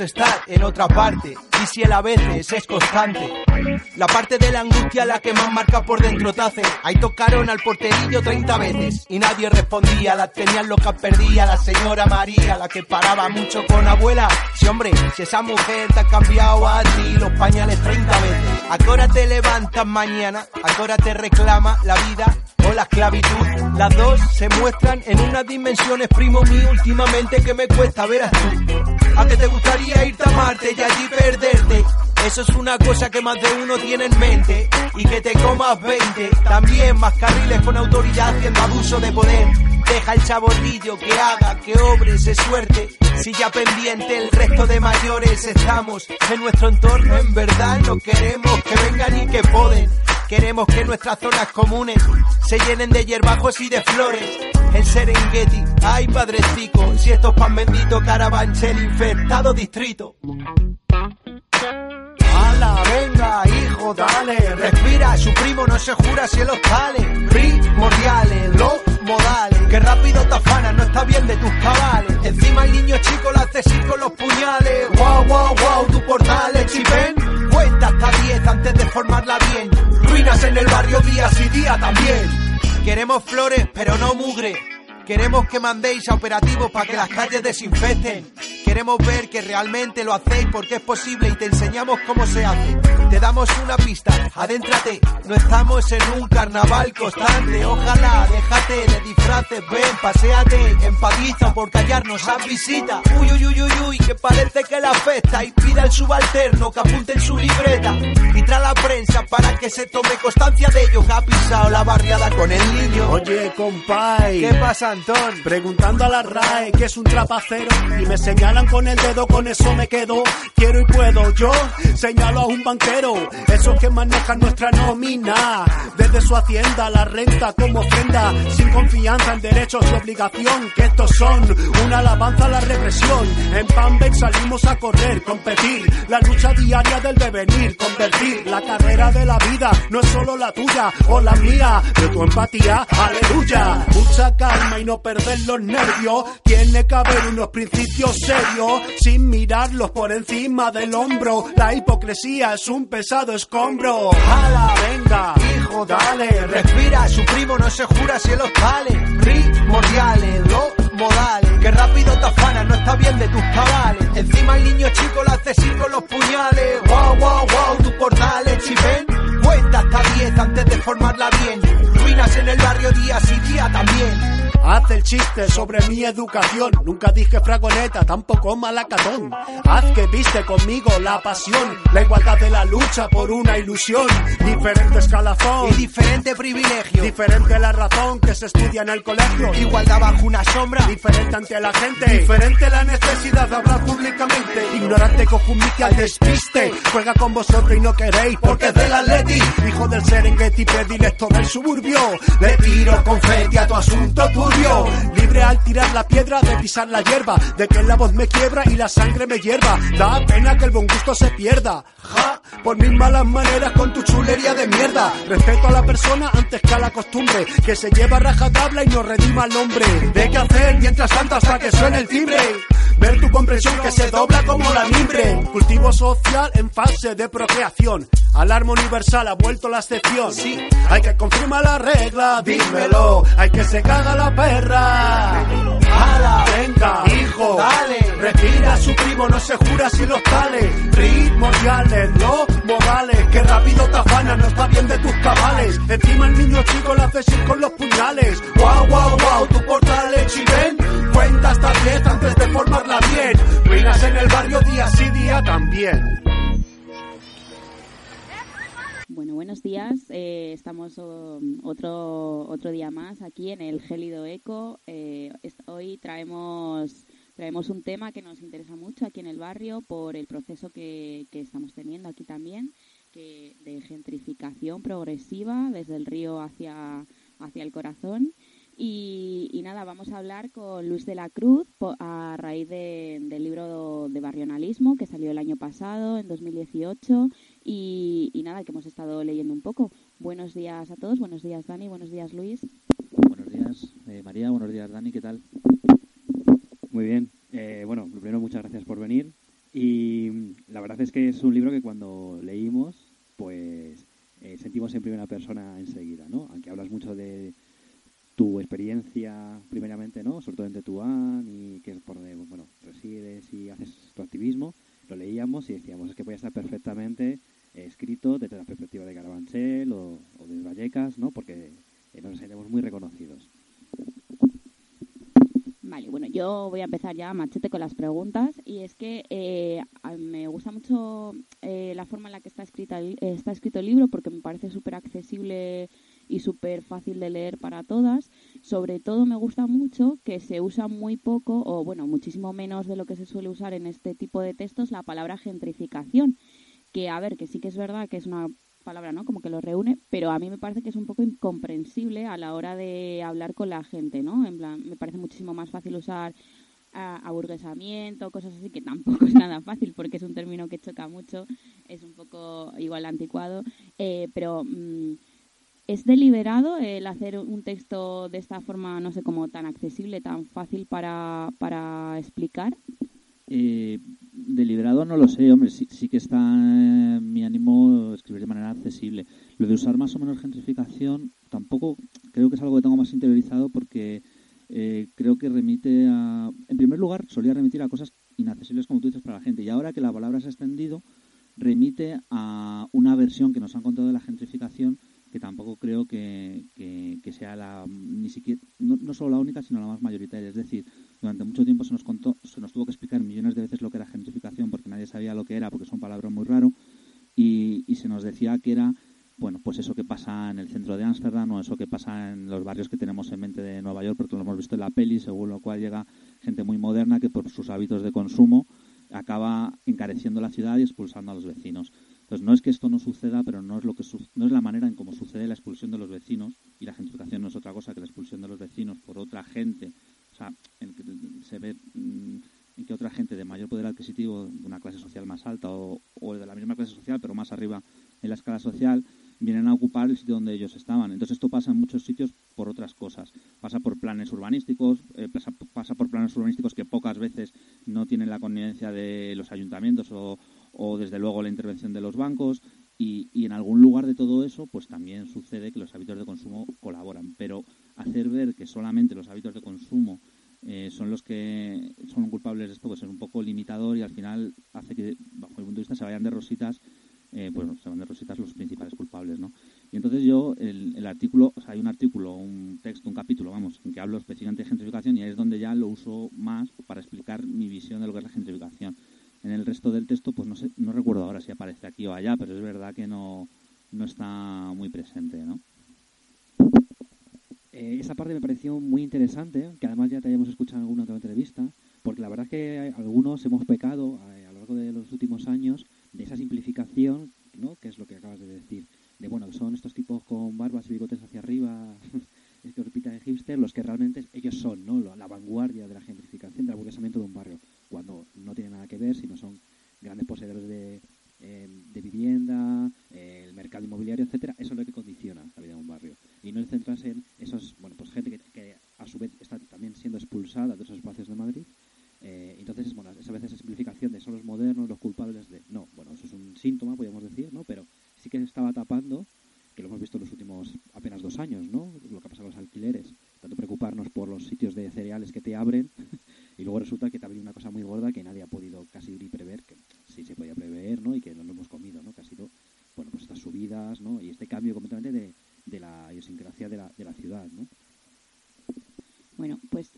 Estar en otra parte y si el a veces es constante. La parte de la angustia la que más marca por dentro te hace. Ahí tocaron al porterillo 30 veces y nadie respondía. La tenían loca perdía la señora María, la que paraba mucho con abuela. Si hombre, si esa mujer te ha cambiado a ti los pañales 30 veces. ¿A qué hora te levantas mañana? ¿A qué hora te reclama la vida o la esclavitud? Las dos se muestran en unas dimensiones, primo mío, últimamente que me cuesta ver a tú. ¿A que te gustaría irte a Marte y allí perderte? Eso es una cosa que más de uno tiene en mente y que te comas 20. También más carriles con autoridad haciendo abuso de poder. Deja el chabotillo que haga, que obre, se suerte. Si ya pendiente el resto de mayores estamos en nuestro entorno, en verdad no queremos que vengan y que poden. Queremos que nuestras zonas comunes se llenen de hierbajos y de flores. En Serengeti, ay padrecico, si esto es pan bendito, Carabanchel, infectado distrito. ¡Hala, venga, hijo, dale! Respira, su primo no se jura si los tales. Primordiales, los modales. Que rápido te afanas, no está bien de tus cabales. Encima el niño chico lo hace con los puñales. ¡Wow, wow, wow! Tu portal es chipen. Cuenta hasta 10 antes de formarla bien. En el barrio días y día también. Queremos flores, pero no mugre. Queremos que mandéis a operativos para que las calles desinfecten. Queremos ver que realmente lo hacéis porque es posible y te enseñamos cómo se hace. Te damos una pista, adéntrate. No estamos en un carnaval constante. Ojalá, déjate de disfraces, ven, paséate. Empatiza por callarnos a visita. Uy, uy, uy, uy, uy, que parece que la afecta. Y pida al subalterno que apunte en su libreta. Y trae la prensa para que se tome constancia de ello. Que ha pisado la barriada con el niño. Oye, compay. ¿Qué pasa, Antón? Preguntando a la RAE que es un trapacero y me señalan con el dedo, con eso me quedo. Quiero y puedo, yo señalo a un banquero, esos que manejan nuestra nómina. Desde su hacienda, la renta como ofrenda, sin confianza en derechos y obligación, que estos son una alabanza a la represión. En Pambex salimos a correr, competir, la lucha diaria del devenir, convertir la carrera de la vida, no es solo la tuya o la mía, de tu empatía, aleluya. Mucha calma y no perder los nervios, tiene que haber unos principios serios, sin mirarlos por encima del hombro. La hipocresía es un pesado escombro. ¡Hala, venga! Hijo, dale, respira, su primo no se jura si los tales. Primordiales, los modales. Que rápido te afanas, no está bien de tus cabales. Encima el niño chico lo hace así con los puñales. Wow, wow, wow, tu portal es chipen. Cuenta hasta 10 antes de formarla bien. Ruinas en el barrio días y día también. Haz el chiste sobre mi educación. Nunca dije fragoneta, tampoco malacatón. Haz que viste conmigo la pasión, la igualdad de la lucha por una ilusión. Diferente escalafón Y diferente privilegio. Diferente la razón que se estudia en el colegio. Igualdad bajo una sombra. Diferente ante la gente. Diferente la necesidad de hablar públicamente. Ignorante cojumique al despiste. Juega con vosotros y no queréis porque es del Atleti. Hijo del Serengeti, predilecto del suburbio. Le tiro confeti a tu asunto turbio. Libre al tirar la piedra de pisar la hierba. De que la voz me quiebra y la sangre me hierva. Da pena que el buen gusto se pierda. Ja, por mis malas maneras con tu chulería de mierda. Respeto a la persona antes que a la costumbre. Que se lleva rajatabla y no redima al hombre. De qué hacer mientras tanto hasta que suene el timbre. Ver tu comprensión que se dobla como la mimbre. Cultivo social en fase de procreación. Alarma universal ha vuelto la excepción. Sí, hay que confirmar la regla, dímelo. Hay que se caga la perra. ¡Hala, venga, hijo! Dale, Respira su primo, no se jura si los tales. Ritmos reales, no modales. Que rápido te afanas, no está bien de tus cabales. Encima el niño chico lo haces ir con los puñales. Wow, wow, wow, tu portal y ven. Cuenta hasta 10 antes de formarla bien. Ruinas en el barrio día sí día también. Bueno, buenos días. Eh, estamos um, otro, otro día más aquí en el Gélido Eco. Eh, hoy traemos, traemos un tema que nos interesa mucho aquí en el barrio por el proceso que, que estamos teniendo aquí también, que de gentrificación progresiva desde el río hacia, hacia el corazón. Y, y nada, vamos a hablar con Luis de la Cruz a raíz de- del libro de barrionalismo que salió el año pasado, en 2018, y, y nada, que hemos estado leyendo un poco. Buenos días a todos, buenos días Dani, buenos días Luis. Buenos días, eh, María. Buenos días, Dani. ¿Qué tal? Muy bien. Eh, bueno, primero, muchas gracias por venir. Y la verdad es que es un libro que cuando leímos, pues eh, sentimos en primera persona enseguida, ¿no? Aunque hablas mucho de tu experiencia, primeramente, ¿no? Sobre todo en Tetuán y que es por donde, bueno, resides y haces tu activismo, lo leíamos y decíamos, es que puede estar perfectamente eh, escrito desde la perspectiva de Carabanchel o, o de Vallecas, ¿no? Porque eh, nos sentimos muy reconocidos. Vale, bueno, yo voy a empezar ya machete con las preguntas y es que eh, me gusta mucho eh, la forma en la que está, escrita, el- eh, está escrito el libro porque me parece súper accesible y súper fácil de leer para todas. Sobre todo me gusta mucho que se usa muy poco o bueno, muchísimo menos de lo que se suele usar en este tipo de textos la palabra gentrificación, que a ver, que sí que es verdad que es una palabra, ¿no? Como que lo reúne, pero a mí me parece que es un poco incomprensible a la hora de hablar con la gente, ¿no? En plan, me parece muchísimo más fácil usar a- aburguesamiento, cosas así, que tampoco es nada fácil porque es un término que choca mucho, es un poco igual anticuado, eh, pero mm, ¿es deliberado el hacer un texto de esta forma, no sé, como tan accesible, tan fácil para, para explicar? Eh, deliberado no lo sé, hombre. Sí, sí que está en mi ánimo escribir de manera accesible. Lo de usar más o menos gentrificación tampoco creo que es algo que tengo más interiorizado porque eh, creo que remite a... En primer lugar, solía remitir a cosas inaccesibles, como tú dices, para la gente. Y ahora que la palabra se ha extendido, remite a una versión que nos han contado de la gentrificación que tampoco creo que, sea la ni siquiera no solo la única sino la más mayoritaria es decir durante mucho tiempo se nos contó se nos tuvo que explicar millones de veces lo que era gentrificación porque nadie sabía lo que era porque es un palabra muy raro y, y se nos decía que era bueno pues eso que pasa en el centro de Ámsterdam o eso que pasa en los barrios que tenemos en mente de Nueva York porque lo hemos visto en la peli según lo cual llega gente muy moderna que por sus hábitos de consumo acaba encareciendo la ciudad y expulsando a los vecinos. Entonces no es que esto no suceda, pero no es lo que no es la manera en cómo sucede la expulsión de los vecinos y la gentrificación no es otra cosa que la expulsión de los vecinos por otra gente, o sea, en que se ve mm, en que otra gente de mayor poder adquisitivo, de una clase social más alta o, o de la misma clase social pero más arriba en la escala social, vienen a ocupar el sitio donde ellos estaban. Entonces esto pasa en muchos sitios por otras cosas. Pasa por planes urbanísticos, eh, pasa, por planes urbanísticos que pocas veces no tienen la connivencia de los ayuntamientos o, o desde luego la intervención de los bancos y, y en algún lugar de todo eso pues también sucede que los hábitos de consumo colaboran pero hacer ver que solamente los hábitos de consumo eh, son los que son culpables de esto pues es un poco limitador y al final hace que bajo mi punto de vista se vayan de rositas eh, pues se van de rositas los principales culpables no y entonces yo el, el artículo o sea hay un artículo un texto un capítulo vamos en que hablo específicamente de gentrificación y ahí es donde ya lo uso más para explicar mi visión de lo que es la gentrificación en el resto del texto, pues no sé, no recuerdo ahora si aparece aquí o allá, pero es verdad que no, no está muy presente, ¿no? Eh, esa parte me pareció muy interesante, que además ya te hayamos escuchado en alguna otra entrevista, porque la verdad es que algunos hemos pecado eh, a lo largo de los últimos años de esa simplificación, ¿no? que es lo que acabas de decir, de bueno, son estos tipos con barbas y bigotes hacia arriba, estereotipitas de hipster, los que realmente ellos son, ¿no? La vanguardia de la gentrificación, del aburguesamiento de un barrio, cuando no tiene nada que ver, sino son grandes poseedores de, eh, de vivienda, el mercado inmobiliario, etcétera, eso es lo que condiciona la vida de un barrio. Y no el centrarse en esos, bueno, pues gente que, que a su vez está también siendo expulsada de esos espacios de Madrid. Eh, entonces, bueno, esa veces esa simplificación de son los modernos, los culpables de... No, bueno, eso es un síntoma, podríamos decir, ¿no? Pero sí que se estaba tapando, que lo hemos visto en los últimos apenas dos años, ¿no? Lo que ha pasado con los alquileres. Tanto preocuparnos por los sitios de cereales que te abren y luego resulta que te abren una cosa muy gorda que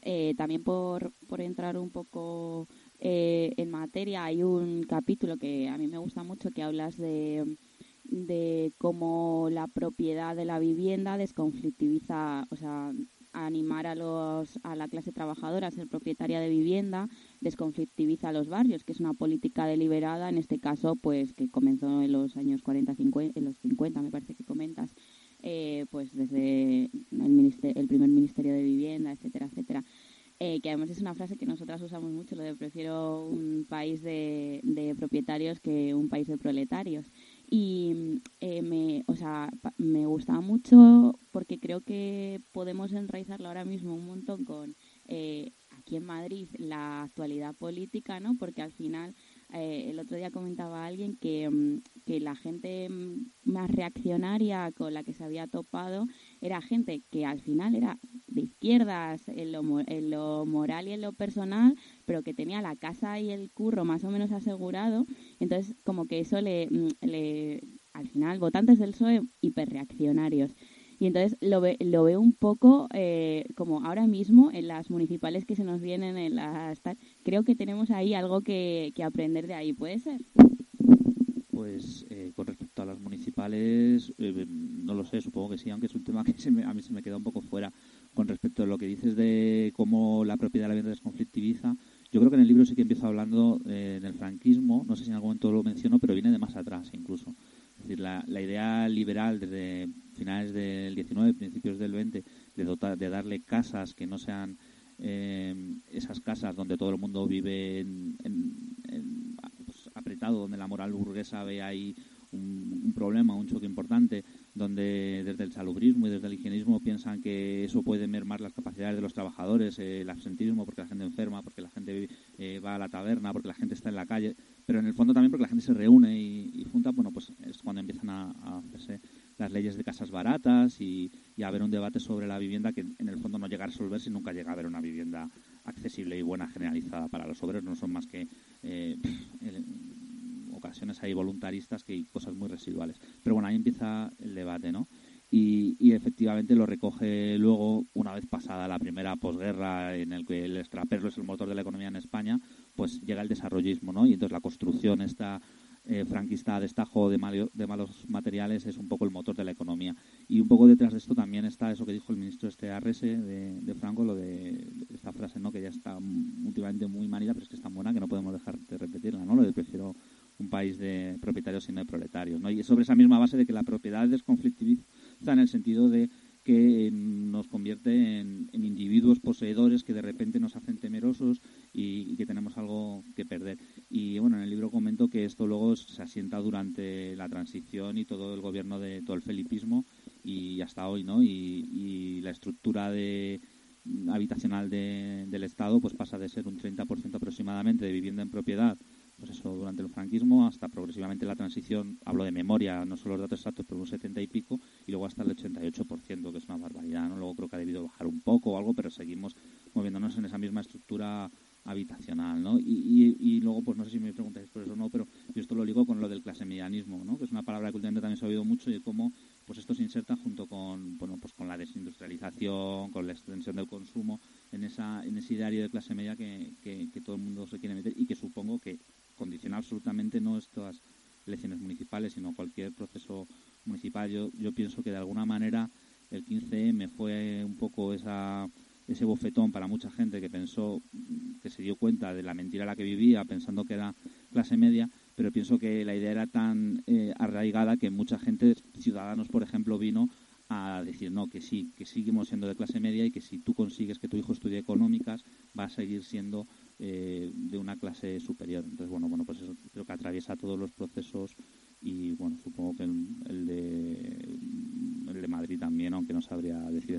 Eh, también por, por entrar un poco eh, en materia, hay un capítulo que a mí me gusta mucho que hablas de, de cómo la propiedad desconflictiviza, o sea, animar a, los, a la clase trabajadora a ser propietaria de vivienda desconflictiviza a los barrios, que es una política deliberada, en este caso, pues que comenzó en los años 40, 50, en los 50, me parece que comentas, eh, pues desde el, el primer Ministerio de Vivienda, etcétera, etcétera. Eh, que además es una frase que nosotras usamos mucho, lo de prefiero un país de, de propietarios que un país de proletarios y eh, me, o sea, me gustaba mucho porque creo que podemos enraizarlo ahora mismo un montón con eh, aquí en Madrid la actualidad política, ¿no? Porque al final eh, el otro día comentaba alguien que, mm, que la gente mm, más reaccionaria con la que se había topado era gente que al final era de izquierdas en lo, en lo moral y en lo personal, pero que tenía la casa y el curro más o menos asegurado. Entonces, como que eso le, mm, le al final, votantes del PSOE hiperreaccionarios. Y entonces lo, ve, lo veo un poco eh, como ahora mismo en las municipales que se nos vienen, en las creo que tenemos ahí algo que, que aprender de ahí, ¿puede ser? Pues eh, con respecto a las municipales, eh, no lo sé, supongo que sí, aunque es un tema que me, a mí se me queda un poco fuera. Con respecto a lo que dices de cómo la propiedad de la vivienda desconflictiviza, yo creo que en el libro sí que empiezo hablando eh, del franquismo, no sé si en algún momento lo menciono, pero viene de más atrás incluso. Es decir, la, idea liberal desde finales del 19, principios del 20, de, dotar, de darle casas que no sean eh, esas casas donde todo el mundo vive en, pues, apretado, donde la moral burguesa ve ahí problema, un choque importante, donde desde el salubrismo y desde el higienismo piensan que eso puede mermar las capacidades de los trabajadores, eh, el absentismo porque la gente enferma, porque la gente eh, va a la taberna, porque la gente está en la calle, pero en el fondo también porque la gente se reúne y, junta, bueno, pues es cuando empiezan a, hacerse las leyes de casas baratas y, y, a haber un debate sobre la vivienda que en el fondo no llega a resolverse y nunca llega a haber una vivienda accesible y buena generalizada para los obreros, no son más que eh, ahí voluntaristas que hay cosas muy residuales. Pero bueno, ahí empieza el debate, ¿no? Y, efectivamente lo recoge luego, una vez pasada la primera posguerra en el que el extraperlo es el motor de la economía en España, pues llega el desarrollismo, ¿no? Y entonces la construcción esta eh, franquista destajo de, malo, de malos materiales es un poco el motor de la economía. Y un poco detrás de esto también está eso que dijo el ministro este Arrese de, de Franco, lo de, esta frase, ¿no? Que ya está últimamente muy manida, pero es que es tan buena que no podemos dejar de repetirla, ¿no? Lo de prefiero un país de propietarios y no de proletarios. ¿no? Y es sobre esa misma base de que la propiedad desconflictiviza en el sentido de que nos convierte en, individuos poseedores que de repente nos hacen temerosos y, y, que tenemos algo que perder. Y bueno, en el libro comento que esto luego se asienta durante la transición y todo el gobierno de todo el felipismo y hasta hoy, ¿no? Y, y la estructura de habitacional de, del Estado pues pasa de ser un 30% aproximadamente de vivienda en propiedad pues eso, durante el franquismo hasta progresivamente la transición, hablo de memoria, no solo los datos exactos, pero un 70 y pico, y luego hasta el 88%, que es una barbaridad, ¿no? Luego creo que ha debido bajar un poco o algo, pero seguimos moviéndonos en esa misma estructura habitacional, ¿no? Y, y, y luego, pues no sé si me preguntáis por eso o no, pero yo esto lo ligo con lo del clase medianismo, ¿no? Que es una palabra que últimamente también se ha oído mucho y cómo pues esto se inserta junto con, bueno, pues con la desindustrialización, con la extensión del consumo, en, esa, en ese ideario de clase media que, que, que todo el mundo se quiere meter y que supongo que absolutamente no estas elecciones municipales, sino cualquier proceso municipal. Yo, yo pienso que de alguna manera el 15M fue un poco esa, ese bofetón para mucha gente que pensó, que se dio cuenta de la mentira en la que vivía, pensando que era clase media, pero pienso que la idea era tan eh, arraigada que mucha gente, ciudadanos por ejemplo, vino a decir no, que sí, que seguimos siendo de clase media y que si tú consigues que tu hijo estudie económicas, va a seguir siendo eh, de una clase superior. Entonces, bueno, bueno, pues eso creo que atraviesa todos los procesos y, bueno, supongo que el, el, de, el de Madrid también, aunque no sabría decir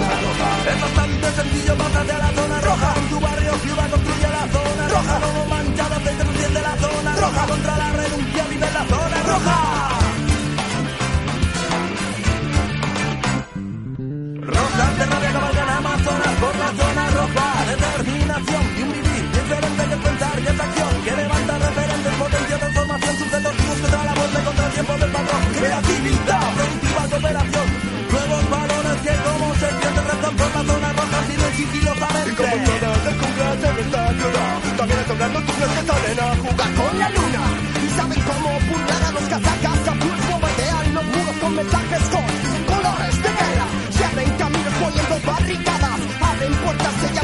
Es bastante sencillo pasarte a la zona roja. En tu barrio ciudad construye la zona roja. Como manchada de se enciende la zona roja. Contra la renuncia vive la zona roja. Roja de rabia cabalgan amazonas por la zona roja. Determinación y un vivir diferente que pensar y es acción Que levanta referentes, potencia, transformación Sucesos vivos contra la muerte, contra el tiempo del patrón. Creatividad, productiva cooperación También están dando turnos que salen a jugar con la luna. Y saben cómo a los casacas A pues bombardean los muros con mensajes con colores de guerra. Se caminos poniendo barricadas Abren puertas sellando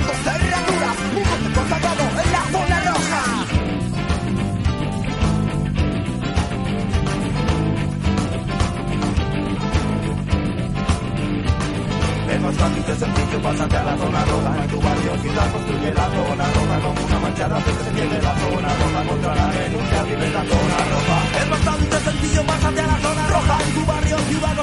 pásate a la zona roja En tu barrio ciudad construye la zona roja Como una manchada se defiende la zona roja Contra la denuncia vive la zona roja. Es bastante sencillo, pásate a la zona roja En tu barrio ciudad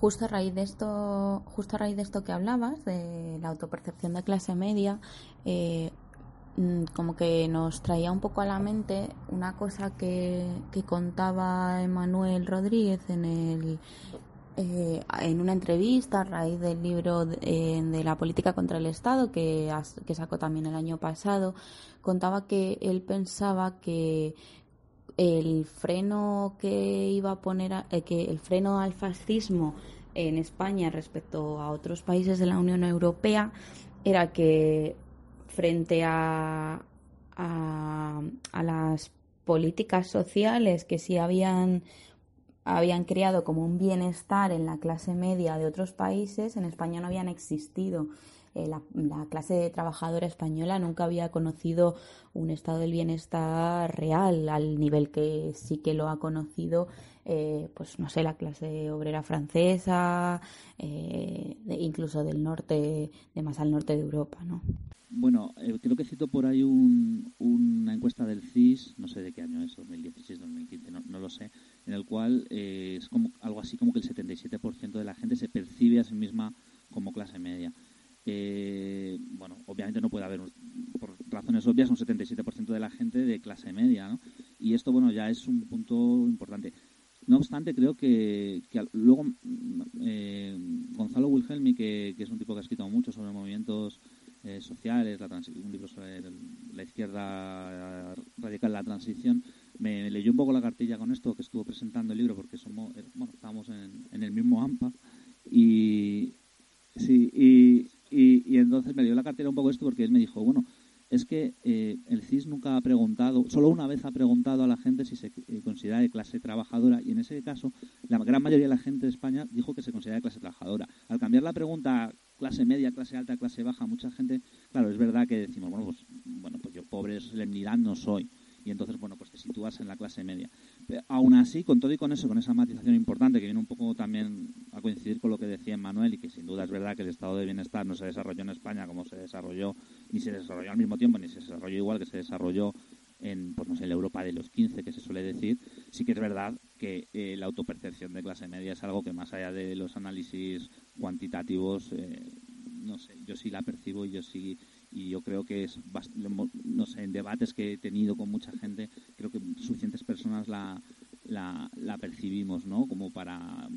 Justo a raíz de esto, justo a raíz de esto que hablabas, de la autopercepción de clase media, eh, mm, como que nos traía un poco a la mente una cosa que, que contaba Emanuel Rodríguez en el eh, en una entrevista a raíz del libro de, eh, la política contra el Estado que, que sacó también el año pasado, contaba que él pensaba que el freno que iba a poner a- eh, que el freno al fascismo en España respecto a otros países de la Unión Europea era que frente a, a, a las políticas sociales que sí habían habían creado como un bienestar en la clase media de otros países, en España no habían existido. Eh, la, la clase trabajadora española nunca había conocido un estado del bienestar real al nivel que sí que lo ha conocido, eh, pues no sé, la clase obrera francesa, eh, incluso del norte, de más al norte de Europa, ¿no? Bueno, eh, creo que cito por ahí un- una encuesta del CIS, no sé de qué año es, 2016, 2015, no, no lo sé, en el cual eh, es como algo así como que el 77% de la gente se percibe a sí misma como clase media. Eh, bueno, obviamente no puede haber, por razones obvias, un 77% de la gente de clase media, ¿no? Y esto, bueno, ya es un punto importante. No obstante, creo que, que luego eh, Gonzalo Wilhelmi, que, que es un tipo que ha escrito mucho sobre movimientos eh, sociales, la un libro sobre la izquierda radical, la transición, me leyó un poco la cartilla con esto, que estuvo presentando el libro, porque somos, bueno, estábamos en, en el mismo AMPA, y, sí, y, y, y entonces me leyó la cartera un poco esto, porque él me dijo, bueno, es que eh, el CIS nunca ha preguntado, solo una vez ha preguntado a la gente si se eh, considera de clase trabajadora y en ese caso la gran mayoría de la gente de España dijo que se considera de clase trabajadora. Al cambiar la pregunta clase media, clase alta, clase baja, mucha gente, claro, es verdad que decimos, bueno, pues, bueno, pues yo pobre solemnidad no soy. Y entonces, bueno, pues te sitúas en la clase media. Aún así, con todo y con eso, con esa matización importante que viene un poco también a coincidir con lo que decía Manuel y que sin duda es verdad que el estado de bienestar no se desarrolló en España como se desarrolló, ni se desarrolló al mismo tiempo, ni se desarrolló igual que se desarrolló en, pues no sé, en la Europa de los 15, que se suele decir, sí que es verdad que eh, la autopercepción de clase media es algo que más allá de los análisis cuantitativos, eh, no sé, yo sí la percibo y yo sí y yo creo que es no sé en debates que he tenido con mucha gente creo que suficientes personas la, la, percibimos no como para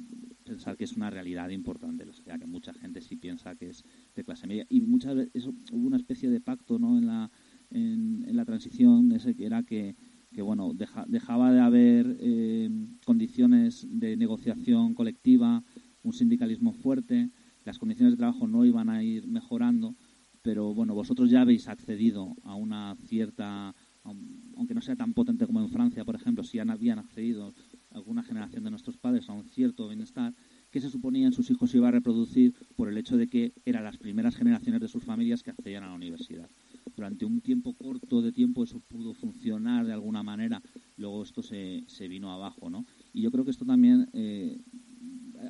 pensar que es una realidad importante o sea que mucha gente sí piensa que es de clase media. Y muchas veces hubo una especie de pacto no en la en, la transición ese que era que que bueno dejaba de haber eh, condiciones de negociación colectiva un sindicalismo fuerte las condiciones de trabajo no iban a ir mejorando pero bueno, vosotros ya habéis accedido a una cierta, aunque no sea tan potente como en Francia, por ejemplo, si ya habían accedido alguna generación de nuestros padres a un cierto bienestar, que se suponía en sus hijos iba a reproducir por el hecho de que eran las primeras generaciones de sus familias que accedían a la universidad. Durante un tiempo corto de tiempo eso pudo funcionar de alguna manera, luego esto se, se vino abajo, ¿no? Y yo creo que esto también eh,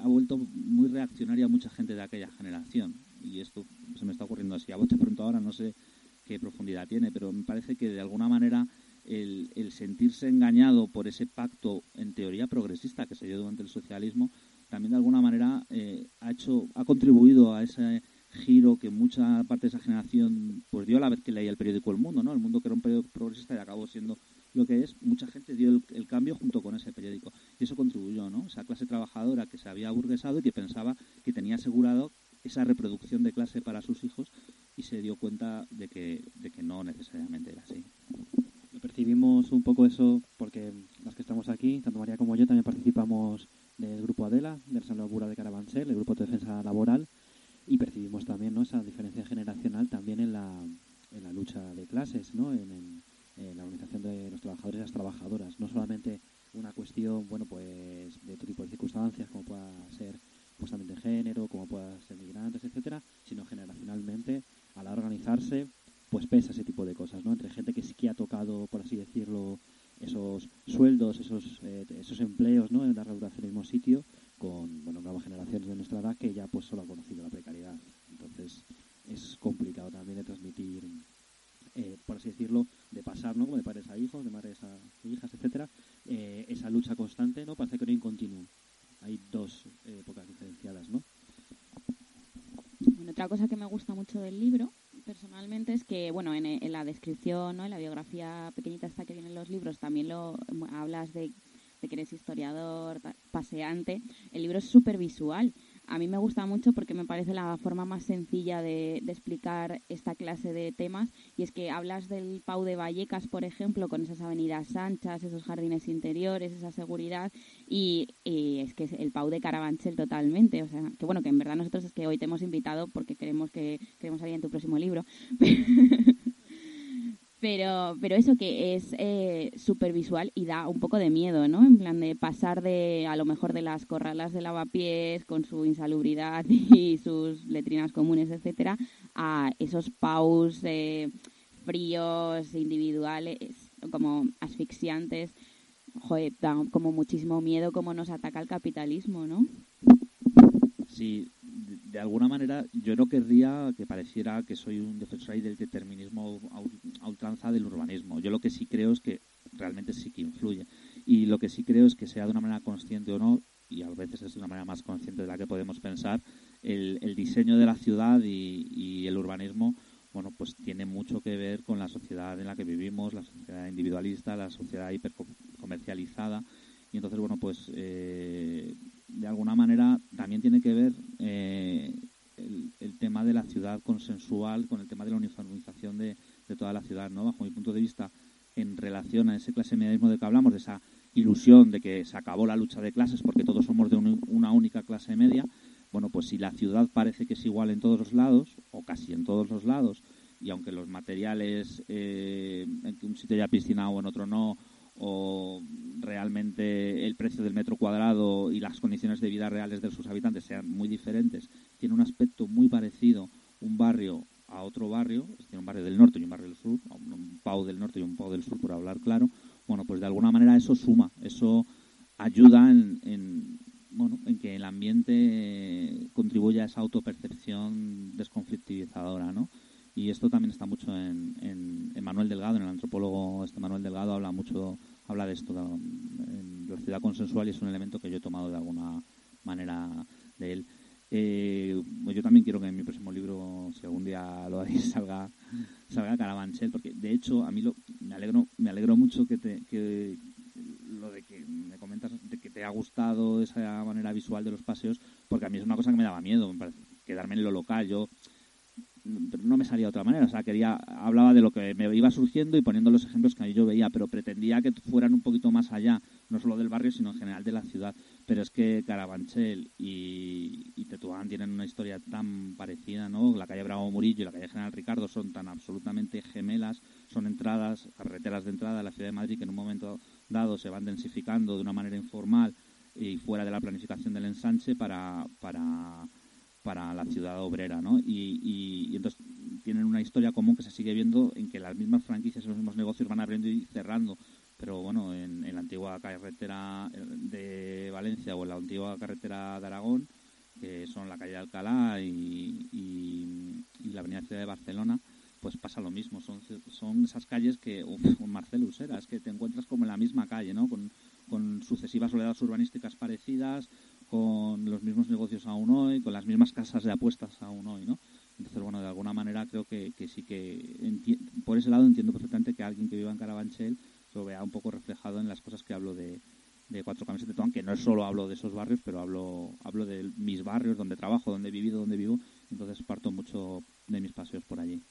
ha vuelto muy reaccionaria a mucha gente de aquella generación y esto se me está ocurriendo así a bote pronto ahora, no sé qué profundidad tiene, pero me parece que de alguna manera el, sentirse engañado por ese pacto en teoría progresista que se dio durante el socialismo también de alguna manera eh, ha hecho ha contribuido a ese giro que mucha parte de esa generación pues dio a la vez que leía el periódico El Mundo, ¿no? El Mundo que era un periódico progresista y acabó siendo lo que es, mucha gente dio el, el, cambio junto con ese periódico. Y eso contribuyó, ¿no? Esa clase trabajadora que se había aburguesado y que pensaba que tenía asegurado esa reproducción de clase para sus hijos y se dio cuenta de que, de que no necesariamente era así. Percibimos un poco eso porque las que estamos aquí, tanto María como yo, también participamos del grupo Adela, del San Bura de Carabanchel, el grupo de defensa laboral, y percibimos también ¿no? esa diferencia generacional también en la, en la lucha de clases, ¿no? en, en la organización de los trabajadores y las trabajadoras. No solamente una cuestión bueno pues de otro tipo de circunstancias, como pueda ser justamente género, como puedan ser migrantes, etcétera, sino generacionalmente a organizarse, pues pesa ese tipo de cosas, ¿no? Entre gente que sí que ha tocado, por así decirlo, esos sueldos, esos, eh, esos empleos, ¿no? En la regulación en el mismo sitio, con, bueno, nuevas generaciones de nuestra edad que ya pues solo han conocido la precariedad. Entonces, es complicado también de transmitir, eh, por así decirlo, de pasar, ¿no? Como de padres a hijos, de madres a hijas, etcétera, eh, esa lucha constante, ¿no? Parece que no hay continuo hay dos épocas diferenciadas, ¿no? Bueno, otra cosa que me gusta mucho del libro, personalmente, es que, bueno, en, ¿no? En la biografía pequeñita esta que viene en los libros, también lo hablas de, de que eres historiador, paseante. El libro es súper visual a mí me gusta mucho porque me parece la forma más sencilla de, explicar esta clase de temas y es que hablas del Pau de Vallecas, por ejemplo, con esas avenidas anchas, esos jardines interiores, esa seguridad y, es que es el Pau de Carabanchel totalmente, o sea, que bueno, que en verdad nosotros es que hoy te hemos invitado porque queremos que queremos salir en tu próximo libro. Pero, pero eso que es eh, súper visual y da un poco de miedo, ¿no? En plan de pasar de, a lo mejor, de las corralas de lavapiés con su insalubridad y sus letrinas comunes, etcétera, a esos paus eh, fríos, individuales, como asfixiantes. Joder, da como muchísimo miedo cómo nos ataca el capitalismo, ¿no? Sí, de alguna manera yo no querría que pareciera que soy un defensor del determinismo a ultranza del urbanismo. Yo lo que sí creo es que realmente sí que influye. Y lo que sí creo es que sea de una manera consciente o no, y a veces es de una manera más consciente de la que podemos pensar, el, diseño de la ciudad y, el urbanismo, bueno, pues tiene mucho que ver con la sociedad en la que vivimos, la sociedad individualista, la sociedad hipercomercializada. Y entonces, bueno, pues eh, de alguna manera también tiene que ver eh, el, tema de la ciudad consensual con el tema de la uniformización de, toda la ciudad, ¿no? Bajo mi punto de vista, en relación a ese clase medianismo de que hablamos, de esa ilusión de que se acabó la lucha de clases porque todos somos de una única clase media, bueno, pues si la ciudad parece que es igual en todos los lados, o casi en todos los lados, y aunque los materiales eh, en un sitio haya piscina o en otro no, o realmente el precio del metro cuadrado y las condiciones de vida reales de sus habitantes sean muy diferentes, tiene un aspecto muy parecido un barrio a otro barrio, tiene un barrio del norte y un barrio del sur, un Pau del norte y un Pau del sur, por hablar claro, bueno, pues de alguna manera eso suma, eso ayuda en, bueno, en que el ambiente contribuya a esa autopercepción desconflictivizadora, ¿no? Y esto también está mucho en, en, Manuel Delgado, en el antropólogo este Manuel Delgado habla mucho habla de esto, en los ciudad consensual y es un elemento que yo he tomado de alguna manera de él. Eh, pues yo también quiero que en mi próximo libro, si algún día lo haréis, salga, salga Carabanchel, porque de hecho a mí lo, me alegro me alegro mucho que, te, que lo de que me comentas de que te ha gustado esa manera visual de los paseos, porque a mí es una cosa que me daba miedo, me parece, quedarme en lo local. Yo me salía de otra manera. O sea, quería, hablaba de lo que me iba surgiendo y poniendo los ejemplos que yo veía, pero pretendía que fueran un poquito más allá, no solo del barrio, sino en general de la ciudad. Pero es que Carabanchel y, y Tetuán tienen una historia tan parecida, ¿no? La calle Bravo Murillo y la calle General Ricardo son tan absolutamente gemelas, son entradas, carreteras de entrada a la ciudad de Madrid que en un momento dado se van densificando de una manera informal y fuera de la planificación del ensanche para, para para la ciudad obrera, ¿no? Y, y, entonces una historia común que se sigue viendo en que las mismas franquicias y los mismos negocios van abriendo y cerrando. Pero bueno, en, la antigua carretera de Valencia o en la antigua carretera de Aragón, que son la calle de Alcalá y, y, la avenida Ciudad de Barcelona, pues pasa lo mismo. Son, son esas calles que, uf, Marcelo Usera, es que te encuentras como en la misma calle, ¿no? Con, con sucesivas oleadas urbanísticas parecidas, con los mismos negocios aún hoy, con las mismas casas de apuestas aún hoy, ¿no? Entonces, bueno, de alguna manera creo que, por ese lado entiendo perfectamente que alguien que viva en Carabanchel lo vea un poco reflejado en las cosas que hablo de, Cuatro Camisas de Toán, que no solo hablo de esos barrios, pero hablo, hablo de mis barrios, donde trabajo, donde he vivido, donde vivo, entonces parto mucho de mis paseos por allí.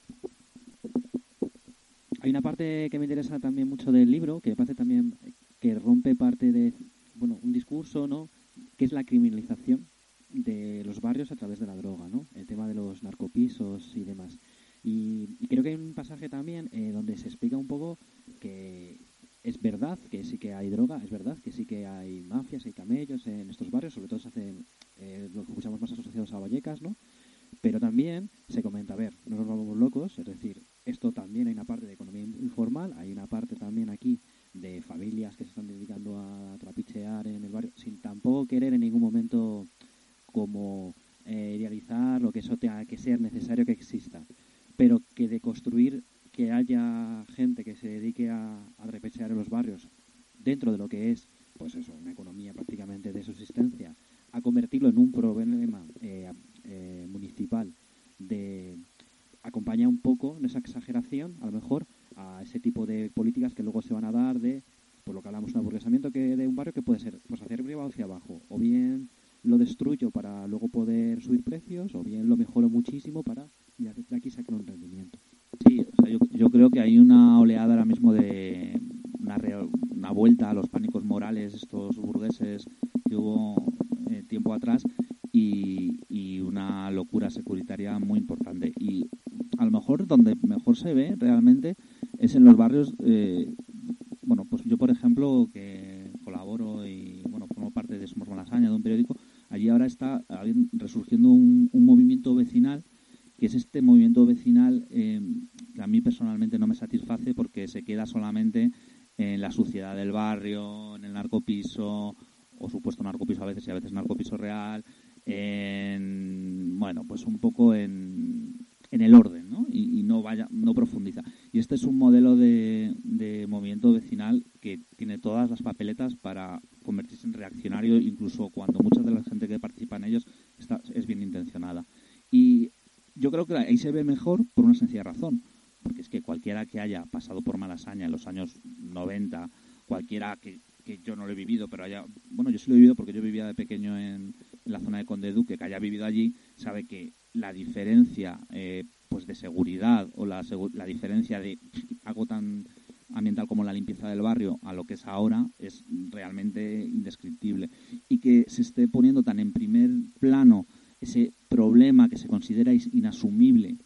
Hay una parte que me interesa también mucho del libro, que me parece también que rompe parte de, bueno, un discurso, ¿no?, que es la criminalización de los barrios a través de la droga, ¿no? El tema de los narcopisos y demás. Y, creo que hay un pasaje también eh, donde se explica un poco que es verdad que sí que hay droga, es verdad que sí que hay mafias, hay camellos en estos barrios, sobre todo se hacen eh, los que escuchamos más asociados a Vallecas, ¿no? Pero también se comenta, a ver, no nos vamos locos, es decir, esto también hay una parte de economía informal, hay una parte también aquí de familias que se están dedicando a trapichear en el barrio, sin tampoco querer en ningún momento como eh, idealizar lo que eso tenga que ser necesario que exista, pero que de construir que haya gente que se dedique a, a repechear en los barrios dentro de lo que es pues eso, una economía prácticamente de subsistencia, a convertirlo en un problema eh, eh, municipal de acompañar un poco en esa exageración, a lo mejor, a ese tipo de políticas que luego se van a dar de, por lo que hablamos, un aburguesamiento que de un barrio que puede ser pues hacia arriba hacia abajo, o bien lo destruyo para luego poder subir precios, o bien lo mejoro muchísimo para y de aquí sacar un rendimiento. Sí, yo, creo que hay una oleada ahora mismo de una, una vuelta a los pánicos morales, estos burgueses que hubo eh, tiempo atrás, y, y, una locura securitaria muy importante. Y a lo mejor donde mejor se ve realmente es en los barrios, eh, bueno, pues yo por ejemplo que colaboro y bueno, formo parte de Somos Malasaña, de un periódico, allí ahora está resurgiendo un, movimiento vecinal que es este movimiento vecinal eh, que a mí personalmente no me satisface porque se queda solamente en la suciedad del barrio, en el narcopiso, o supuesto narcopiso a veces y a veces narcopiso real, en, bueno, pues un poco en, en el orden, ¿no? Y, no vaya, no profundiza. Y este es un modelo de, de, movimiento vecinal que tiene todas las papeletas para convertirse en reaccionario, incluso cuando mucha de la gente que participa en ellos está, es bien intencionada. Y yo creo que ahí se ve mejor por una sencilla razón, porque es que cualquiera que haya Malasaña en los años 90, cualquiera que, yo no lo he vivido, pero haya, bueno, yo sí lo he vivido porque yo vivía de pequeño en, en la zona de Conde Duque, que haya vivido allí, sabe que la diferencia eh, pues de seguridad o la, la diferencia de algo tan ambiental como la limpieza del barrio a lo que es ahora es realmente indescriptible. Y que se esté poniendo tan en primer plano ese problema que se considera inasumible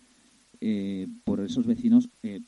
eh, por esos vecinos eh,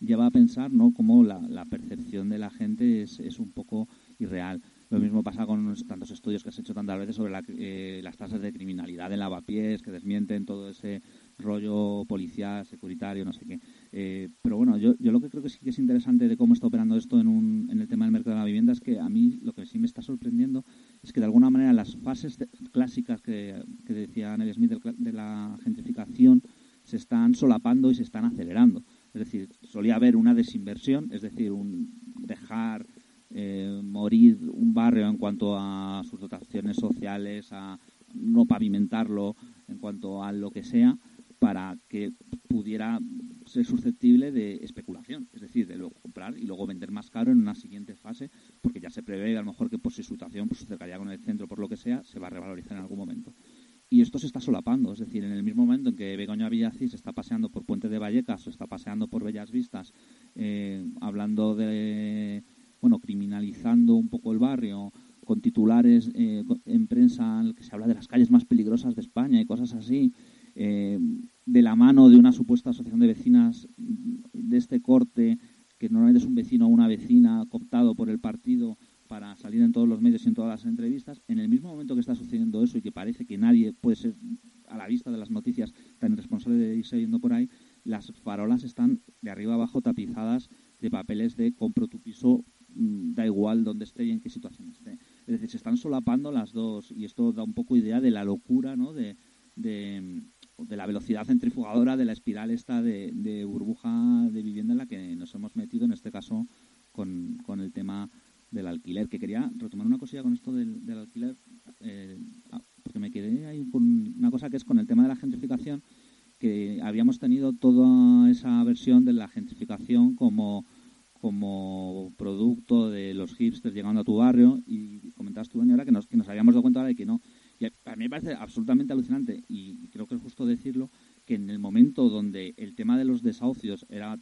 lleva a pensar no cómo la, la percepción de la gente es, es un poco irreal lo mismo pasa con tantos estudios que has hecho tantas veces sobre eh, las tasas de criminalidad en lavapiés, que desmienten todo ese rollo policial, securitario, no sé qué. Eh, pero bueno, yo, yo lo que creo que sí que es interesante de cómo está operando esto en, un, en el tema del mercado de la vivienda es que a mí lo que sí me está sorprendiendo es que de alguna manera las fases clásicas que, que decía Nelly Smith de la gentrificación se están solapando y se están acelerando. Es decir, solía haber una desinversión, es decir, un dejar eh, morir un barrio en cuanto a sus dotaciones sociales, a no pavimentarlo, en cuanto a lo que sea, para que pudiera ser susceptible de especulación, es decir, de luego comprar y luego vender más caro en una siguiente fase, porque ya se prevé a lo mejor que por su situación, por su cercanía con el centro, por lo que sea, se va a revalorizar en algún momento. Y esto se está solapando, es decir, en el mismo momento en que Begoña Villacís está paseando por Puente de Vallecas o está paseando por Bellas Vistas, eh, hablando de, bueno, criminalizando un poco el barrio, con titulares eh, en prensa en el que se habla de las calles más peligrosas de España y cosas así, eh, de la mano de una supuesta asociación de vecinas de este corte, que normalmente es un vecino o una vecina cooptado por el partido para salir en todos los medios y en todas las entrevistas, en el mismo momento que está sucediendo eso y que parece que nadie puede ser, a la vista de las noticias, tan irresponsable de irse yendo por ahí, las farolas están de arriba abajo tapizadas de papeles de compro tu piso, mm, da igual dónde esté y en qué situación esté. Es decir, se están solapando las dos y esto da un poco idea de la locura, ¿no? De, de, de la velocidad centrifugadora, de la espiral esta de, de, burbuja de vivienda en la que nos hemos metido, en este caso, con, con el tema del alquiler. Que quería retomar una cosilla con esto del, del alquiler, eh, porque me quedé ahí con una cosa que es con el tema de la gentrificación, que habíamos tenido toda esa versión de la gentrificación como como producto de los hipsters llegando a tu barrio y comentabas tú, ahora que nos, que nos habíamos dado cuenta de que no. Y a mí me parece absolutamente alucinante y creo que es justo decirlo que en el momento donde el tema de los desahucios era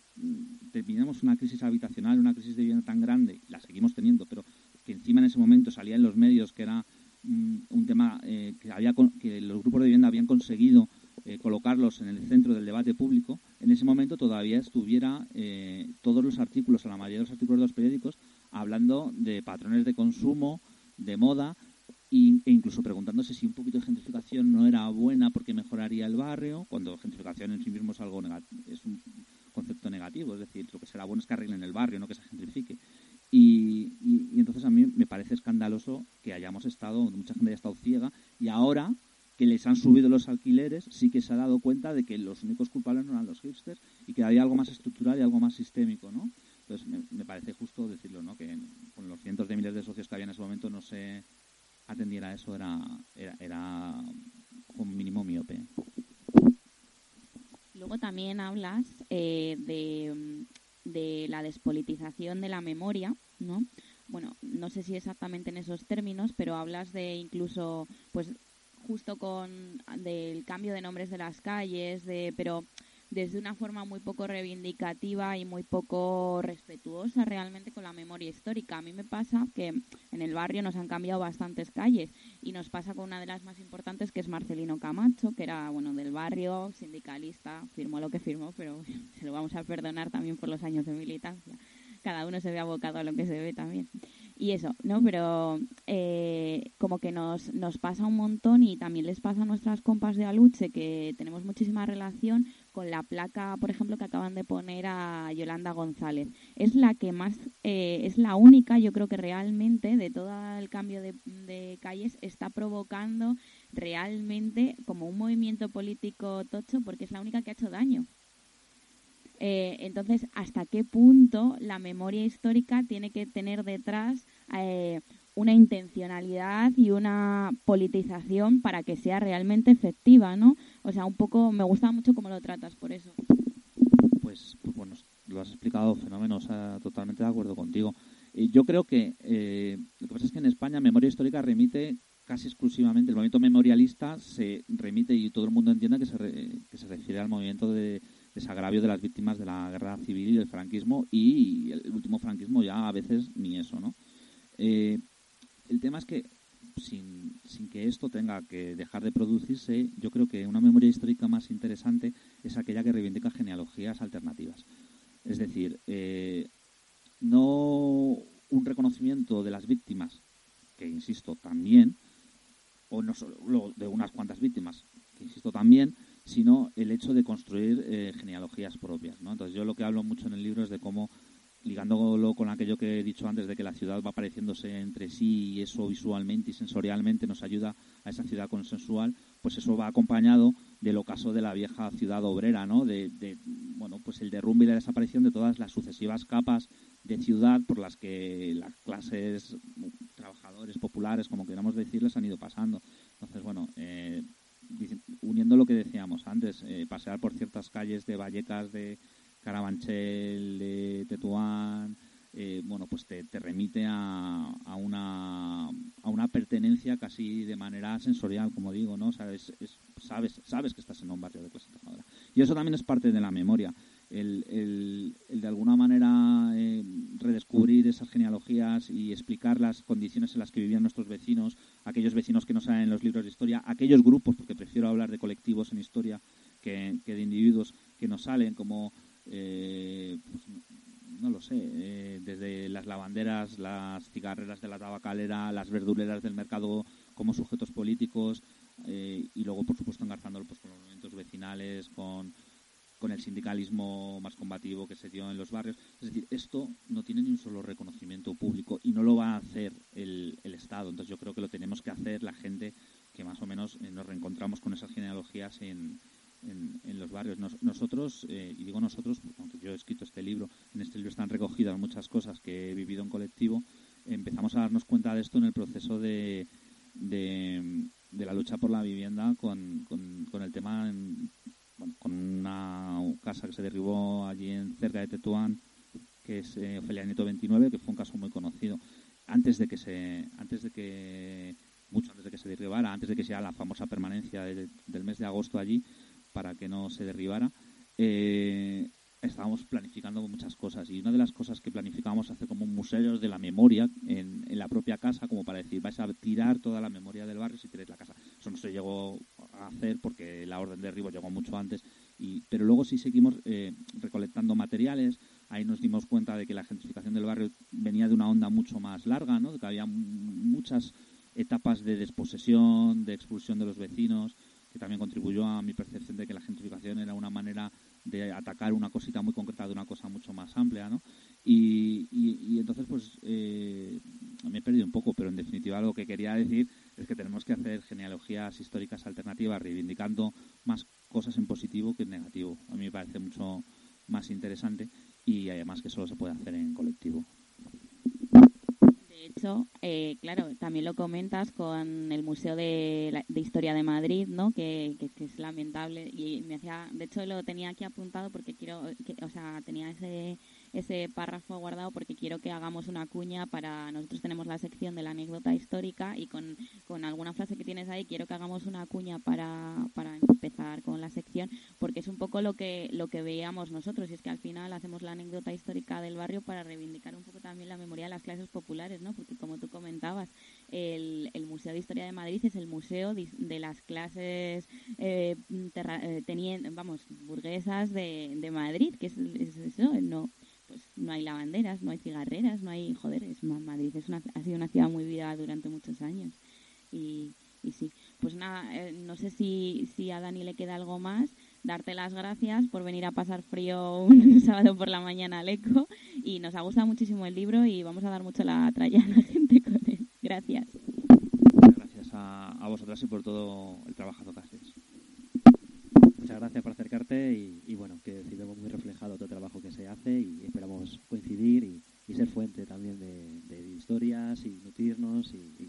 teníamos una crisis habitacional, una crisis de vivienda tan grande, la seguimos teniendo, pero que encima en ese momento salía en los medios que era un, un tema eh, que había que los grupos de vivienda habían conseguido eh, colocarlos en el centro del debate público, en ese momento todavía estuviera eh, todos los artículos, o la mayoría de los artículos de los periódicos, hablando de patrones de consumo, de moda, e incluso preguntándose si un poquito de gentrificación no era buena porque mejoraría el barrio, cuando gentrificación en sí mismo es algo es un concepto negativo, es decir, lo que será bueno es que arreglen el barrio, no que se gentrifique. Y, y, y entonces a mí me parece escandaloso que hayamos estado, mucha gente haya estado ciega, y ahora que les han subido los alquileres, sí que se ha dado cuenta de que los únicos culpables no eran los hipsters y que había algo más estructural y algo más sistémico, ¿no? Entonces me, me parece justo decirlo, ¿no? Que con los cientos de miles de socios que había en ese momento no se atendiera a eso, era, era, era un mínimo miope. Luego también hablas eh, de, de la despolitización de la memoria, ¿no? Bueno, no sé si exactamente en esos términos, pero hablas de incluso, pues, justo con del cambio de nombres de las calles, de pero desde una forma muy poco reivindicativa y muy poco respetuosa realmente con la memoria histórica. A mí me pasa que en el barrio nos han cambiado bastantes calles y nos pasa con una de las más importantes que es Marcelino Camacho, que era bueno del barrio, sindicalista, firmó lo que firmó, pero se lo vamos a perdonar también por los años de militancia. Cada uno se ve abocado a lo que se ve también y eso, ¿no? Pero eh, como que nos, nos pasa un montón y también les pasa a nuestras compas de Aluche que tenemos muchísima relación con la placa, por ejemplo, que acaban de poner a Yolanda González. Es la que más, eh, es la única, yo creo que realmente, de todo el cambio de, calles, está provocando realmente como un movimiento político tocho porque es la única que ha hecho daño. Eh, entonces, ¿hasta qué punto la memoria histórica tiene que tener detrás eh, una intencionalidad y una politización para que sea realmente efectiva, ¿no? O sea, un poco me gusta mucho cómo lo tratas por eso. Pues, pues bueno, lo has explicado fenómeno, o sea, totalmente de acuerdo contigo. Eh, yo creo que eh, lo que pasa es que en España memoria histórica remite casi exclusivamente, el movimiento memorialista se remite y todo el mundo entiende que se, re, que se refiere al movimiento de desagravio de las víctimas de la guerra civil y del franquismo y el último franquismo ya a veces ni eso, ¿no? Eh, el tema es que sin, sin, que esto tenga que dejar de producirse, yo creo que una memoria histórica más interesante es aquella que reivindica genealogías alternativas. Es decir, eh, no un reconocimiento de las víctimas, que insisto también, o no solo de unas cuantas víctimas, que insisto también, sino el hecho de construir eh, genealogías propias. ¿no? Entonces yo lo que hablo mucho en el libro es de cómo, ligándolo con aquello que he dicho antes de que la ciudad va pareciéndose entre sí y eso visualmente y sensorialmente nos ayuda a esa ciudad consensual, pues eso va acompañado del ocaso de la vieja ciudad obrera, ¿no? De, de bueno, pues el derrumbe y la desaparición de todas las sucesivas capas de ciudad por las que las clases trabajadores populares, como queramos decirles, han ido pasando. Entonces, bueno, eh, uniendo lo que decíamos antes, eh, pasear por ciertas calles de Vallecas, de Carabanchel, de Tetuán, eh, bueno, pues te, remite a, una, a una pertenencia casi de manera sensorial, como digo, ¿no? Sabes, sabes, que estás en un barrio de clase trabajadora. Y eso también es parte de la memoria. El de alguna manera eh, redescubrir esas genealogías y explicar las condiciones en las que vivían nuestros vecinos, aquellos vecinos que no salen en los libros de historia, aquellos grupos, porque prefiero hablar de colectivos en historia que, que de individuos que no salen, como eh, no lo sé, eh, desde las lavanderas, las cigarreras de la tabacalera, las verduleras del mercado como sujetos políticos eh, y luego, por supuesto, engarzándolo pues, con los movimientos vecinales, con, con el sindicalismo más combativo que se dio en los barrios. Es decir, esto no tiene ni un solo reconocimiento público y no lo va a hacer el, el Estado. Entonces yo creo que lo tenemos que hacer la gente que más o menos nos reencontramos con esas genealogías en, en, los barrios. nosotros, eh, y digo nosotros, aunque yo he escrito este libro, en este libro están recogidas muchas cosas que he vivido en colectivo, empezamos a darnos cuenta de esto en el proceso de, de, la lucha por la vivienda con, con, el tema, con una casa que se derribó allí en cerca de Tetuán, que es eh, Ofelia Nieto 29, que fue un caso muy conocido. Antes de que se, antes de que mucho antes de que se derribara, antes de que sea la famosa permanencia del mes de agosto allí, para que no se derribara, eh, estábamos planificando muchas cosas y una de las cosas que planificábamos hacer como un museo de la memoria en, la propia casa, como para decir, vais a tirar toda la memoria del barrio si tiráis la casa. Eso no se llegó a hacer porque la orden de derribo llegó mucho antes, y, pero luego sí seguimos eh, recolectando materiales. Ahí nos dimos cuenta de que la gentrificación del barrio venía de una onda mucho más larga, ¿no? que había muchas etapas de desposesión, de expulsión de los vecinos, que también contribuyó a mi percepción de que la gentrificación era una manera de atacar una cosita muy concreta de una cosa mucho más amplia, ¿no? Y, entonces, pues, eh, me he perdido un poco, pero en definitiva lo que quería decir es que tenemos que hacer genealogías históricas alternativas, reivindicando más cosas en positivo que en negativo. A mí me parece mucho más interesante y además que solo se puede hacer en colectivo de hecho, eh, claro, también lo comentas con el Museo de, Historia de Madrid, ¿no? Que, que, es lamentable y me hacía, de hecho lo tenía aquí apuntado porque quiero, o sea, tenía ese ese párrafo guardado porque quiero que hagamos una cuña para nosotros tenemos la sección de la anécdota histórica y con, con alguna frase que tienes ahí quiero que hagamos una cuña para, para empezar con la sección porque es un poco lo que lo que veíamos nosotros y es que al final hacemos la anécdota histórica del barrio para reivindicar un poco también la memoria de las clases populares, ¿no? Porque como tú comentabas, el, el Museo de Historia de Madrid es el museo de, las clases eh, eh vamos, burguesas de, de Madrid, que es, es eso, no no hay lavanderas, no hay cigarreras, no hay, joder, es, Madrid es una, ha sido una ciudad muy viva durante muchos años. Y, y sí, pues nada, eh, no sé si, si a Dani le queda algo más. Darte las gracias por venir a pasar frío un sábado por la mañana al ECO. Y nos ha gustado muchísimo el libro y vamos a dar mucho la tralla a la gente con él. Gracias. Gracias a, a vosotras y por todo el trabajo que haces muchas gracias por acercarte y, bueno, que si vemos muy trabajo que se hace y esperamos coincidir y, ser fuente también de, historias y nutrirnos y, y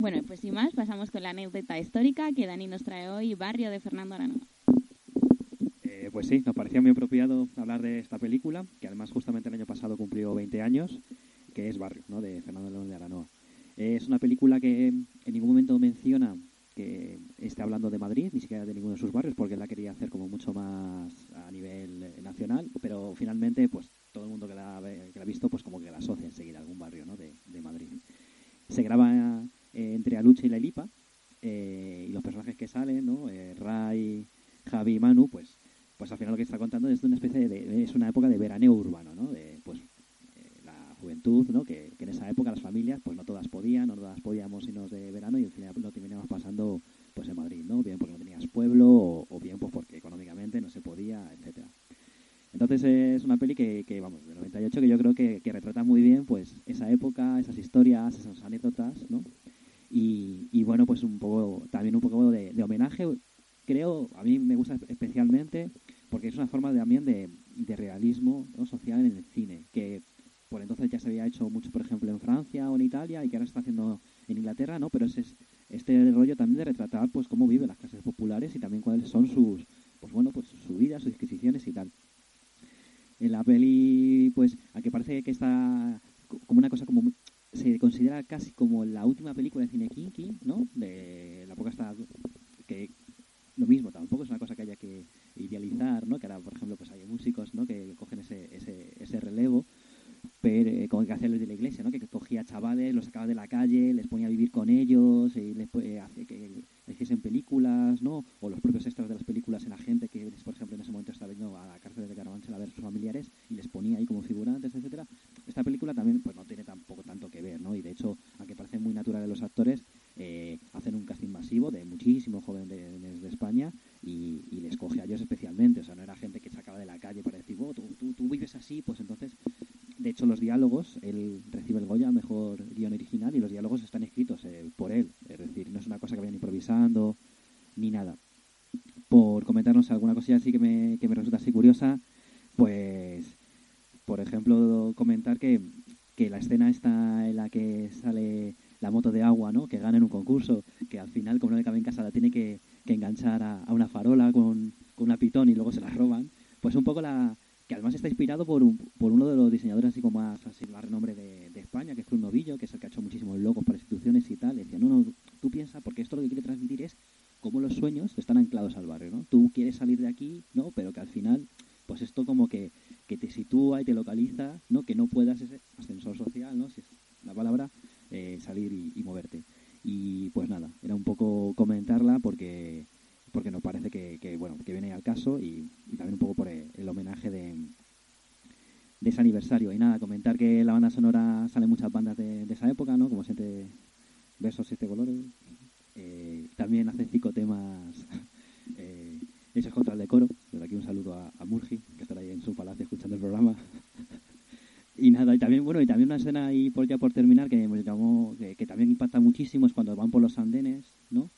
Bueno, pues sin más, pasamos con la anécdota histórica que Dani nos trae hoy, Barrio de Fernando Aranoa. Eh, pues sí, nos parecía muy apropiado hablar de esta película, que además justamente el año pasado cumplió 20 años, que es Barrio, ¿no? de Fernando León de Aranoa. es una película que en ningún momento menciona que esté hablando de Madrid, ni siquiera de ninguno de sus barrios, porque la quería hacer como mucho más a nivel eh, nacional, pero finalmente, pues todo el mundo que la, que la ha visto, pues como que la asocia enseguida a algún barrio ¿no? de, de Madrid. Se graba eh, entre Aluche y la Elipa, eh, y los personajes que salen, ¿no? Eh, Ray, Javi y Manu, pues, pues al final lo que está contando es una especie de, es una época de veraneo urbano, ¿no? De, pues la juventud, ¿no? Que, en esa época las familias, pues no todas podían, no todas podíamos irnos de verano y al final lo terminamos pasando pues en Madrid, ¿no? Bien porque no tenías pueblo o, bien pues porque económicamente no se podía, etcétera. Entonces es una peli que, que, vamos, del 98 que yo creo que, que retrata muy bien pues esa época, esas historias, esas anécdotas, ¿no? Y, y bueno, pues un poco, también un poco de, homenaje, creo, a mí me gusta especialmente porque es una forma también de, de realismo social en el cine, que por entonces ya se había hecho mucho, por ejemplo, en Francia o en Italia y que ahora se está haciendo en Inglaterra, ¿no? Pero es este rollo también de retratar pues cómo viven las clases populares y también cuáles son sus, pues bueno, pues su vida, sus disquisiciones y tal. En la peli, pues, aunque parece que está co- como una cosa como se considera casi como la última película de cine kinky, ¿no? De la época está que lo mismo, tampoco es una cosa que haya que idealizar, ¿no? Que ahora, por ejemplo, pues hay músicos, ¿no? Que cogen ese, ese, ese relevo, pero eh, como que hacía Luis de la Iglesia, ¿no? Que cogía chavales, los sacaba de la calle, les ponía a vivir con ellos, y les eh, hace que hiciesen películas, ¿no? O los propios extras de las películas en la gente que, por ejemplo, en ese momento estaba yendo a la cárcel de Carabanchel a ver a sus familiares y les ponía ahí como figurantes, etcétera. Esta película también, pues no tiene tampoco tanto que ver, ¿no? Y de hecho, aunque parecen muy naturales los actores, eh, hacen un casting masivo de muchísimos jóvenes de, de- de España y, y les coge a ellos especialmente. O sea, no era gente que sacaba de la calle para decir, oh, tú, tú, pues entonces de hecho, los diálogos, él recibe el Goya, mejor guion original, y los diálogos están escritos eh, por él. Es decir, no es una cosa que vayan improvisando ni nada. Por comentarnos alguna cosilla así que me, que me resulta así curiosa, pues, por ejemplo, comentar que, que la escena está en la que sale la moto de agua, ¿no? Que gana en un concurso, que al final, como no le cabe en casa, la tiene que, que enganchar a, a una farola con, con una pitón y luego se la roban. Pues un poco la, que además está inspirado por, un- por uno de los diseñadores así como más, así, más renombre de, de España, que es Cruz Novillo, que es el que ha hecho muchísimos logos para instituciones y tal. Y decía, no, no, tú piensas, porque esto lo que quiere transmitir es cómo los sueños están anclados al barrio, ¿no? Tú quieres salir de aquí, ¿no? Pero que al final, pues esto como que, que te sitúa y te localiza, ¿no? Que no puedas ese ascensor social, ¿no? Si es la palabra, eh, salir y, y moverte. Y pues nada, era un poco comentarla porque porque nos parece que, que, bueno que viene al caso y, y también un poco por el, el homenaje de, de ese aniversario. Y nada, comentar que la banda sonora sale muchas bandas de, de esa época, ¿no? Como siete versos, siete colores. Eh, también hace cinco temas eh, hechos contra el decoro. Desde aquí un saludo a, a Murgi, que estará ahí en su palacio escuchando el programa. Y nada, y también, bueno, y también una escena ahí por ya por terminar que me llamó, que, también impacta muchísimo es cuando van por los andenes, ¿no?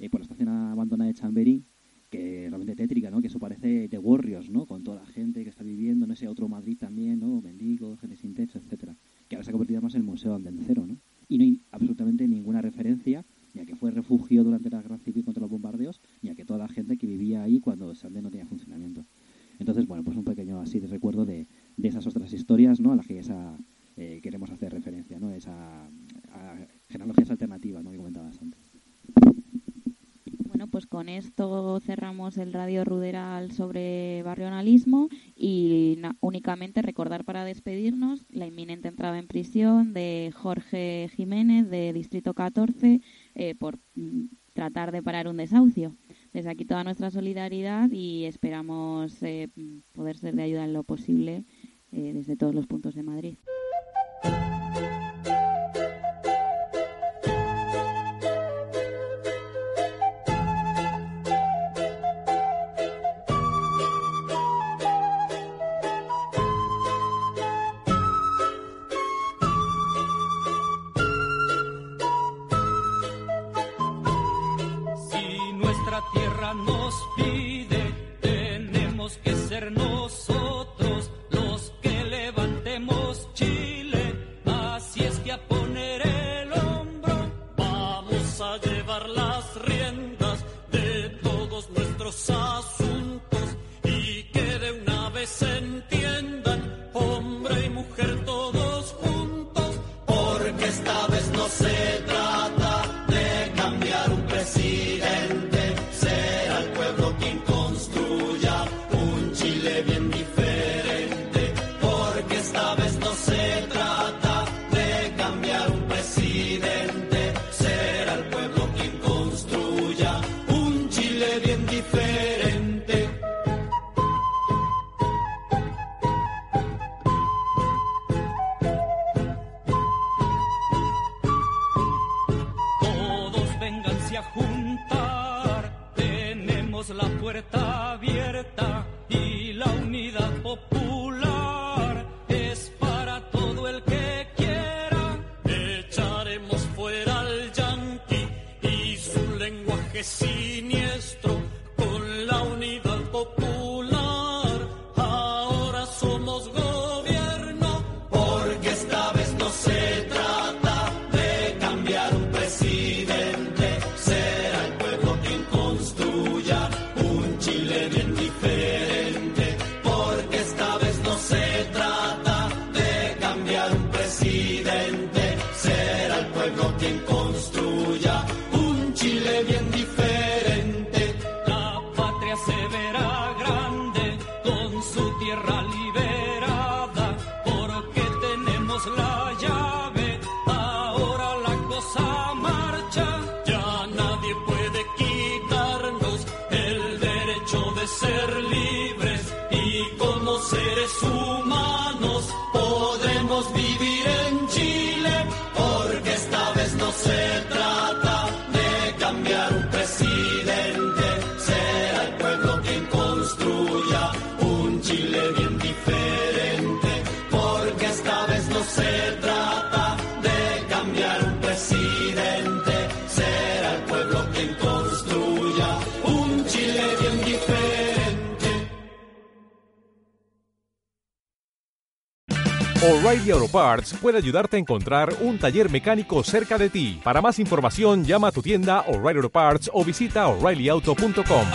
Eh, por la estación abandonada de Chamberí, que realmente tétrica, ¿no? Que eso parece The Warriors, ¿no? Con toda la gente que está viviendo en ese otro Madrid también, ¿no? Mendigos, gente sin etcétera. Se ha convertido más en el Museo Andencero, ¿no? Y no hay absolutamente ninguna referencia ni a que fue refugio durante la guerra civil contra los bombardeos, ni a que toda la gente que vivía ahí cuando ese andén no tenía funcionamiento. Entonces, bueno, pues un pequeño así de recuerdo de, de esas otras historias, ¿no? A las que esa, eh, queremos hacer referencia, ¿no? Esa genealogías alternativas, ¿no? Que comentabas antes. Bueno, pues con esto cerramos el Radio Ruderal sobre barrionalismo recordar para despedirnos la inminente entrada en prisión de Jorge Jiménez de Distrito 14 eh, por mm, tratar de parar un desahucio. Desde aquí toda nuestra solidaridad y esperamos eh, poder ser de ayuda en lo posible eh, desde todos los puntos de Madrid. Puede ayudarte a encontrar un taller mecánico cerca de ti. Para más información, llama a tu tienda O'Reilly Parts o visita oreillyauto.com.